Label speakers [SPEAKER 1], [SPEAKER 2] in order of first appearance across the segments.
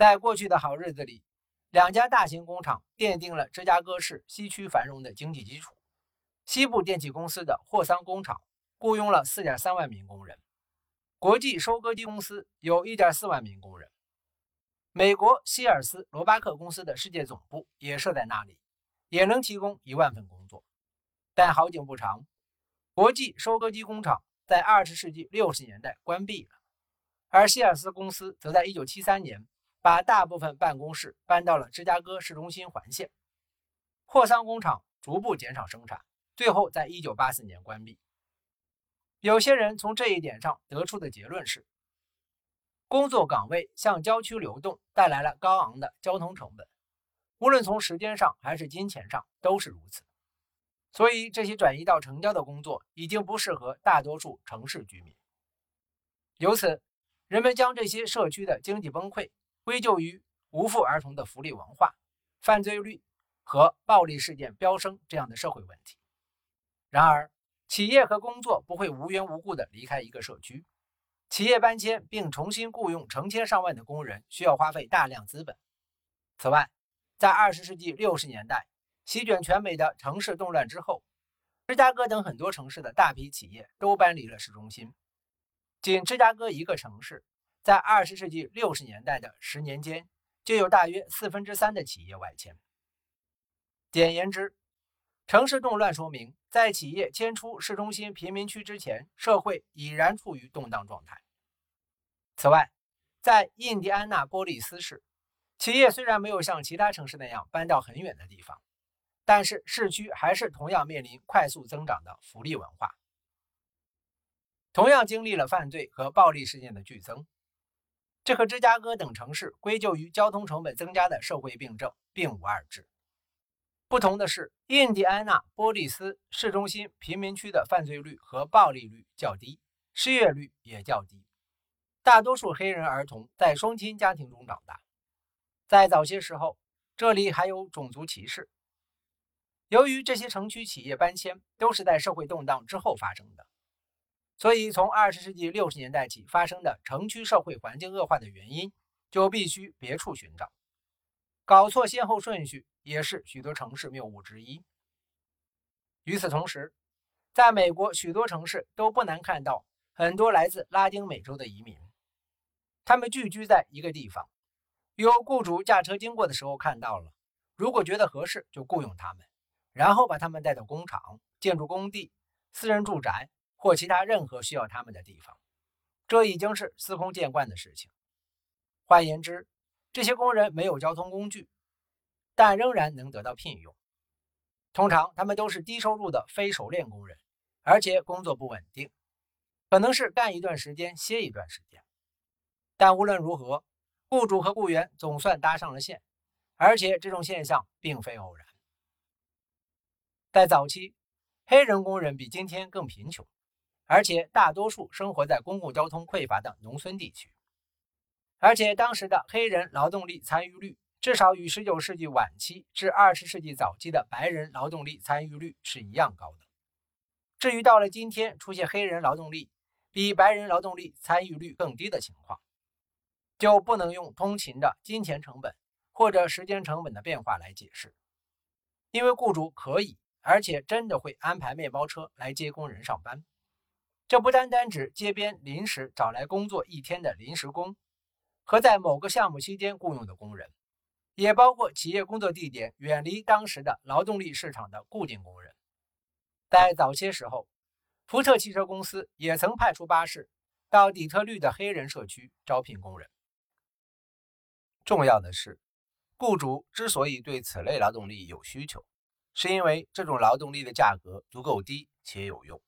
[SPEAKER 1] 在过去的好日子里，两家大型工厂奠定了芝加哥市西区繁荣的经济基础。西部电器公司的霍桑工厂雇佣了4.3万名工人，国际收割机公司有1.4万名工人，美国希尔斯罗巴克公司的世界总部也设在那里，也能提供一万份工作。但好景不长，国际收割机工厂在20世纪60年代关闭了，而希尔斯公司则在1973年。把大部分办公室搬到了芝加哥市中心环线，霍桑工厂逐步减少生产，最后在1984年关闭。有些人从这一点上得出的结论是，工作岗位向郊区流动带来了高昂的交通成本，无论从时间上还是金钱上都是如此。所以，这些转移到城郊的工作已经不适合大多数城市居民。由此，人们将这些社区的经济崩溃。归咎于无父儿童的福利文化、犯罪率和暴力事件飙升这样的社会问题。然而，企业和工作不会无缘无故地离开一个社区。企业搬迁并重新雇佣成千上万的工人，需要花费大量资本。此外，在20世纪60年代席卷全美的城市动乱之后，芝加哥等很多城市的大批企业都搬离了市中心。仅芝加哥一个城市。在二十世纪六十年代的十年间，就有大约四分之三的企业外迁。简言之，城市动乱说明，在企业迁出市中心贫民区之前，社会已然处于动荡状态。此外，在印第安纳波利斯市，企业虽然没有像其他城市那样搬到很远的地方，但是市区还是同样面临快速增长的福利文化，同样经历了犯罪和暴力事件的剧增。这和芝加哥等城市归咎于交通成本增加的社会病症并无二致。不同的是，印第安纳波利斯市中心贫民区的犯罪率和暴力率较低，失业率也较低。大多数黑人儿童在双亲家庭中长大。在早些时候，这里还有种族歧视。由于这些城区企业搬迁都是在社会动荡之后发生的。所以，从二十世纪六十年代起发生的城区社会环境恶化的原因，就必须别处寻找。搞错先后顺序也是许多城市谬误之一。与此同时，在美国许多城市都不难看到很多来自拉丁美洲的移民，他们聚居在一个地方，有雇主驾车经过的时候看到了，如果觉得合适，就雇佣他们，然后把他们带到工厂、建筑工地、私人住宅。或其他任何需要他们的地方，这已经是司空见惯的事情。换言之，这些工人没有交通工具，但仍然能得到聘用。通常，他们都是低收入的非熟练工人，而且工作不稳定，可能是干一段时间歇一段时间。但无论如何，雇主和雇员总算搭上了线，而且这种现象并非偶然。在早期，黑人工人比今天更贫穷。而且大多数生活在公共交通匮乏的农村地区，而且当时的黑人劳动力参与率至少与19世纪晚期至20世纪早期的白人劳动力参与率是一样高的。至于到了今天出现黑人劳动力比白人劳动力参与率更低的情况，就不能用通勤的金钱成本或者时间成本的变化来解释，因为雇主可以，而且真的会安排面包车来接工人上班。这不单单指街边临时找来工作一天的临时工，和在某个项目期间雇佣的工人，也包括企业工作地点远离当时的劳动力市场的固定工人。在早些时候，福特汽车公司也曾派出巴士到底特律的黑人社区招聘工人。
[SPEAKER 2] 重要的是，雇主之所以对此类劳动力有需求，是因为这种劳动力的价格足够低且有用。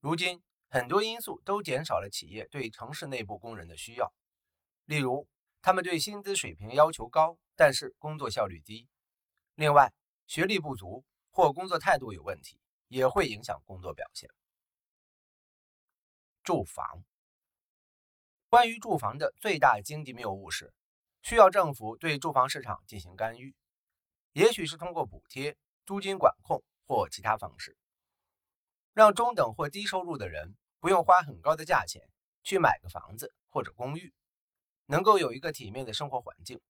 [SPEAKER 2] 如今，很多因素都减少了企业对城市内部工人的需要。例如，他们对薪资水平要求高，但是工作效率低；另外，学历不足或工作态度有问题，也会影响工作表现。住房，关于住房的最大经济谬误是，需要政府对住房市场进行干预，也许是通过补贴、租金管控或其他方式。让中等或低收入的人不用花很高的价钱去买个房子或者公寓，能够有一个体面的生活环境。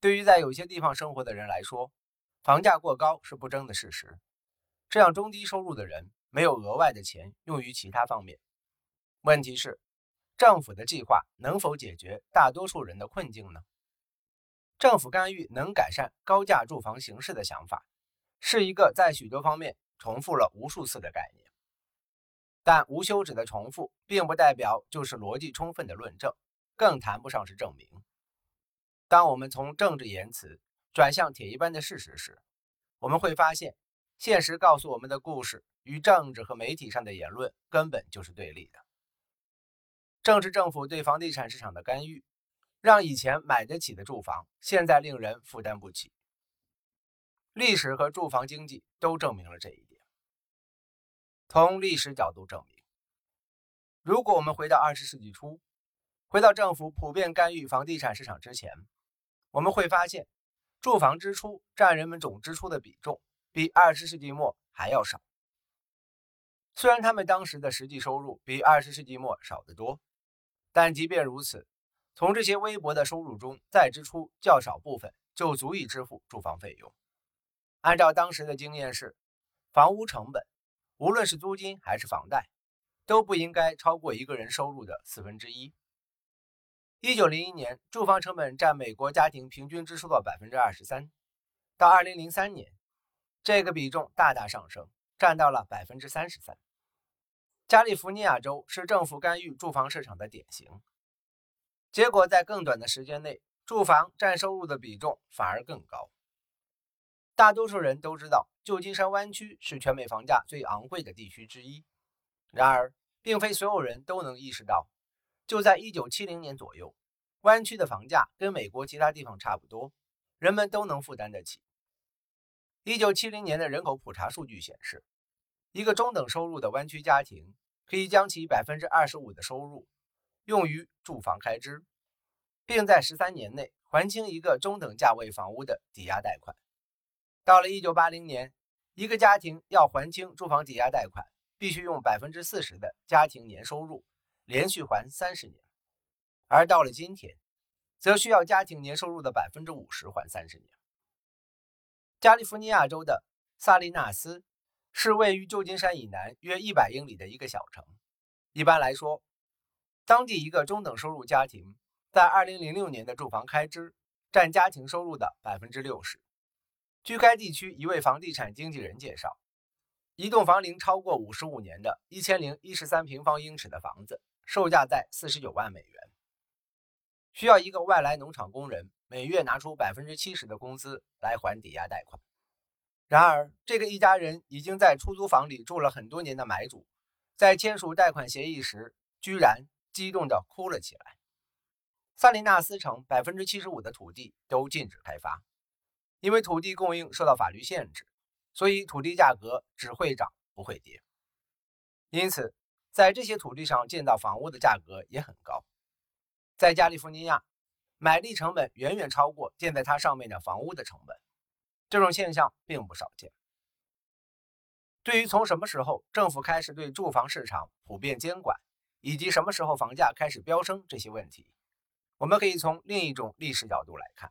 [SPEAKER 2] 对于在有些地方生活的人来说，房价过高是不争的事实。这样中低收入的人没有额外的钱用于其他方面。问题是，政府的计划能否解决大多数人的困境呢？政府干预能改善高价住房形势的想法，是一个在许多方面重复了无数次的概念。但无休止的重复，并不代表就是逻辑充分的论证，更谈不上是证明。当我们从政治言辞转向铁一般的事实时，我们会发现。现实告诉我们的故事与政治和媒体上的言论根本就是对立的。政治政府对房地产市场的干预，让以前买得起的住房现在令人负担不起。历史和住房经济都证明了这一点。从历史角度证明，如果我们回到二十世纪初，回到政府普遍干预房地产市场之前，我们会发现，住房支出占人们总支出的比重。比二十世纪末还要少。虽然他们当时的实际收入比二十世纪末少得多，但即便如此，从这些微薄的收入中再支出较少部分，就足以支付住房费用。按照当时的经验是，房屋成本，无论是租金还是房贷，都不应该超过一个人收入的四分之一。一九零一年，住房成本占美国家庭平均支出的百分之二十三，到二零零三年。这个比重大大上升，占到了百分之三十三。加利福尼亚州是政府干预住房市场的典型，结果在更短的时间内，住房占收入的比重反而更高。大多数人都知道，旧金山湾区是全美房价最昂贵的地区之一。然而，并非所有人都能意识到，就在一九七零年左右，湾区的房价跟美国其他地方差不多，人们都能负担得起。一九七零年的人口普查数据显示，一个中等收入的湾区家庭可以将其百分之二十五的收入用于住房开支，并在十三年内还清一个中等价位房屋的抵押贷款。到了一九八零年，一个家庭要还清住房抵押贷款，必须用百分之四十的家庭年收入连续还三十年；而到了今天，则需要家庭年收入的百分之五十还三十年。加利福尼亚州的萨利纳斯是位于旧金山以南约一百英里的一个小城。一般来说，当地一个中等收入家庭在2006年的住房开支占家庭收入的百分之六十。据该地区一位房地产经纪人介绍，一栋房龄超过五十五年的一千零一十三平方英尺的房子，售价在四十九万美元，需要一个外来农场工人。每月拿出百分之七十的工资来还抵押贷款。然而，这个一家人已经在出租房里住了很多年的买主，在签署贷款协议时，居然激动地哭了起来。萨利纳斯城百分之七十五的土地都禁止开发，因为土地供应受到法律限制，所以土地价格只会涨不会跌。因此，在这些土地上建造房屋的价格也很高。在加利福尼亚。买地成本远远超过建在它上面的房屋的成本，这种现象并不少见。对于从什么时候政府开始对住房市场普遍监管，以及什么时候房价开始飙升这些问题，我们可以从另一种历史角度来看。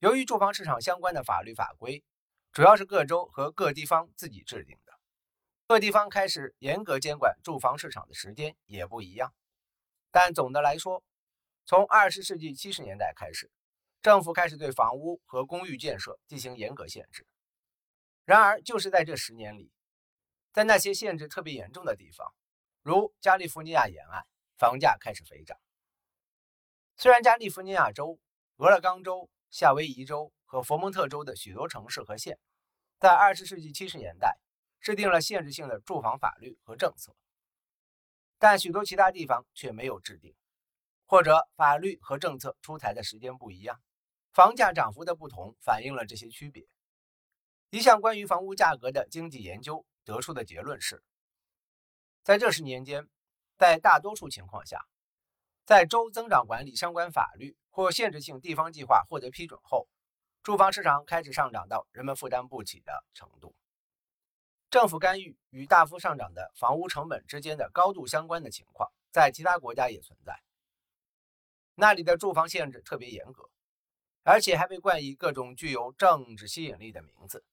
[SPEAKER 2] 由于住房市场相关的法律法规主要是各州和各地方自己制定的，各地方开始严格监管住房市场的时间也不一样，但总的来说。从二十世纪七十年代开始，政府开始对房屋和公寓建设进行严格限制。然而，就是在这十年里，在那些限制特别严重的地方，如加利福尼亚沿岸，房价开始飞涨。虽然加利福尼亚州、俄勒冈州、夏威夷州和佛蒙特州的许多城市和县，在二十世纪七十年代制定了限制性的住房法律和政策，但许多其他地方却没有制定。或者法律和政策出台的时间不一样，房价涨幅的不同反映了这些区别。一项关于房屋价格的经济研究得出的结论是，在这十年间，在大多数情况下，在州增长管理相关法律或限制性地方计划获得批准后，住房市场开始上涨到人们负担不起的程度。政府干预与大幅上涨的房屋成本之间的高度相关的情况，在其他国家也存在。那里的住房限制特别严格，而且还被冠以各种具有政治吸引力的名字，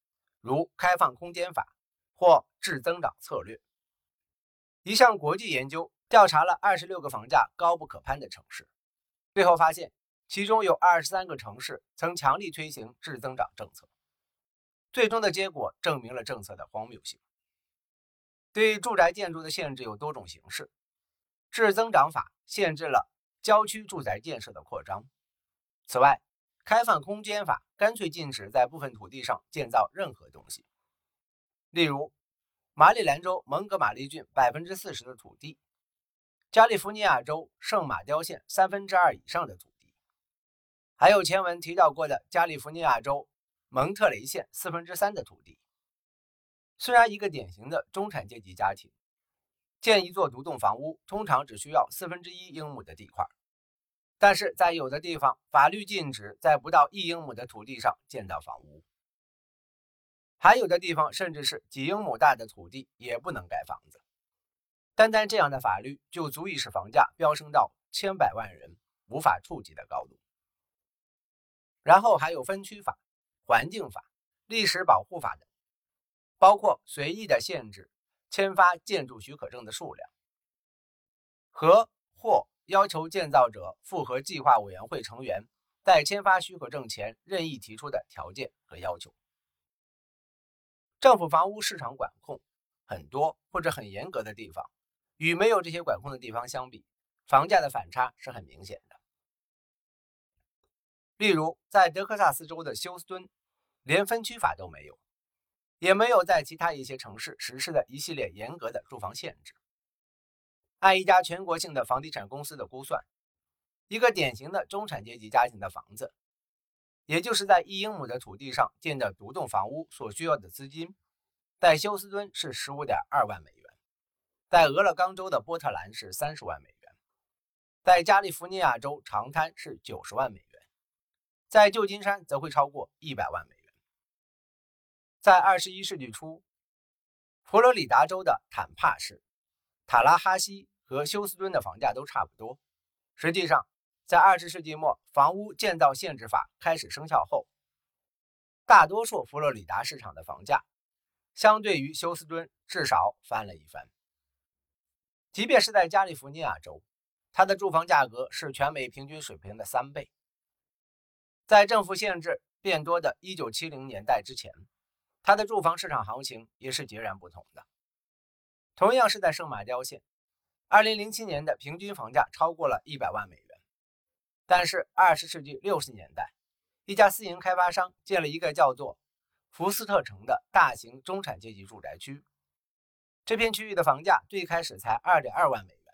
[SPEAKER 2] 如“开放空间法”或“质增长策略”。一项国际研究调查了二十六个房价高不可攀的城市，最后发现，其中有二十三个城市曾强力推行质增长政策。最终的结果证明了政策的荒谬性。对住宅建筑的限制有多种形式，质增长法限制了郊区住宅建设的扩张。此外，开放空间法干脆禁止在部分土地上建造任何东西。例如，马里兰州蒙哥马利郡百分之四十的土地，加利福尼亚州圣马刁县三分之二以上的土，还有前文提到过的加利福尼亚州。蒙特雷县四分之三的土地，虽然一个典型的中产阶级家庭建一座独栋房屋，通常只需要四分之一英亩的地块，但是在有的地方，法律禁止在不到一英亩的土地上建造房屋，还有的地方甚至是几英亩大的土地也不能盖房子。单单这样的法律就足以使房价飙升到千百万人无法触及的高度。然后还有分区法。环境法、历史保护法等，包括随意的限制签发建筑许可证的数量，和或要求建造者符合计划委员会成员在签发许可证前任意提出的条件和要求。政府房屋市场管控很多或者很严格的地方，与没有这些管控的地方相比，房价的反差是很明显。例如，在德克萨斯州的休斯敦，连分区法都没有，也没有在其他一些城市实施的一系列严格的住房限制。按一家全国性的房地产公司的估算，一个典型的中产阶级家庭的房子，也就是在一英亩的土地上建的独栋房屋所需要的资金，在休斯敦是十五点二万美元，在俄勒冈州的波特兰是三十万美元，在加利福尼亚州长滩是九十万美元。在旧金山则会超过一百万美元。在二十一世纪初，佛罗里达州的坦帕市、塔拉哈西和休斯敦的房价都差不多。实际上，在二十世纪末房屋建造限制法开始生效后，大多数佛罗里达市场的房价相对于休斯敦至少翻了一番。即便是在加利福尼亚州，它的住房价格是全美平均水平的三倍。在政府限制变多的1970年代之前，它的住房市场行情也是截然不同的。同样是在圣马刁县，2007年的平均房价超过了一百万美元。但是20世纪60年代，一家私营开发商建了一个叫做福斯特城的大型中产阶级住宅区，这片区域的房价最开始才2.2万美元，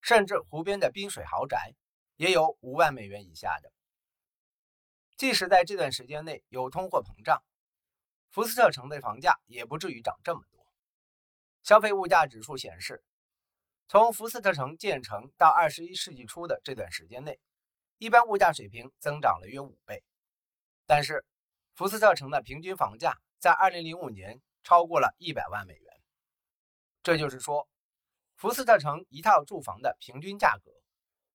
[SPEAKER 2] 甚至湖边的滨水豪宅也有5万美元以下的。即使在这段时间内有通货膨胀，福斯特城的房价也不至于涨这么多。消费物价指数显示，从福斯特城建成到二十一世纪初的这段时间内，一般物价水平增长了约五倍。但是，福斯特城的平均房价在二零零五年超过了一百万美元。这就是说，福斯特城一套住房的平均价格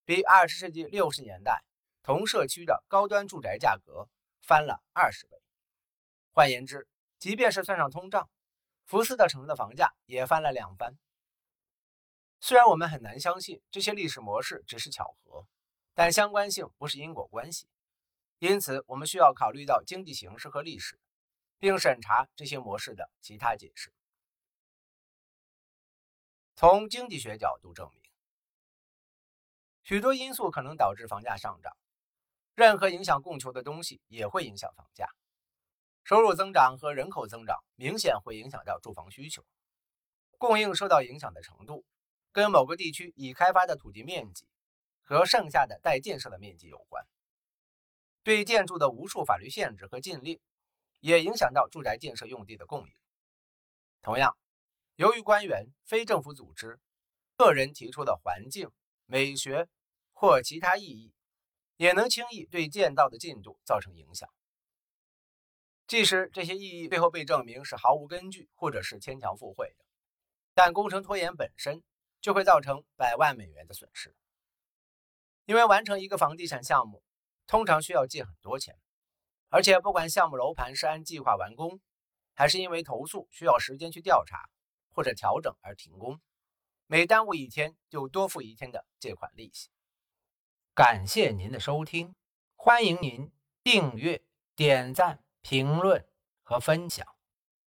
[SPEAKER 2] 比二十世纪六十年代。同社区的高端住宅价格翻了二十倍，换言之，即便是算上通胀，福斯特城的房价也翻了两番。虽然我们很难相信这些历史模式只是巧合，但相关性不是因果关系，因此我们需要考虑到经济形势和历史，并审查这些模式的其他解释。从经济学角度证明，许多因素可能导致房价上涨。任何影响供求的东西也会影响房价。收入增长和人口增长明显会影响到住房需求。供应受到影响的程度，跟某个地区已开发的土地面积和剩下的待建设的面积有关。对建筑的无数法律限制和禁令，也影响到住宅建设用地的供应。同样，由于官员、非政府组织、个人提出的环境、美学或其他异议。也能轻易对建造的进度造成影响，即使这些异议最后被证明是毫无根据或者是牵强附会的，但工程拖延本身就会造成百万美元的损失。
[SPEAKER 1] 因为完成一个房地产项目，通常需要借很多钱，而且不管项目楼盘是按计划完工，还是因为投诉需要时间去调查或者调整而停工，每耽误一天就多付一天的借款利息。感谢您的收听，欢迎您订阅、点赞、评论和分享。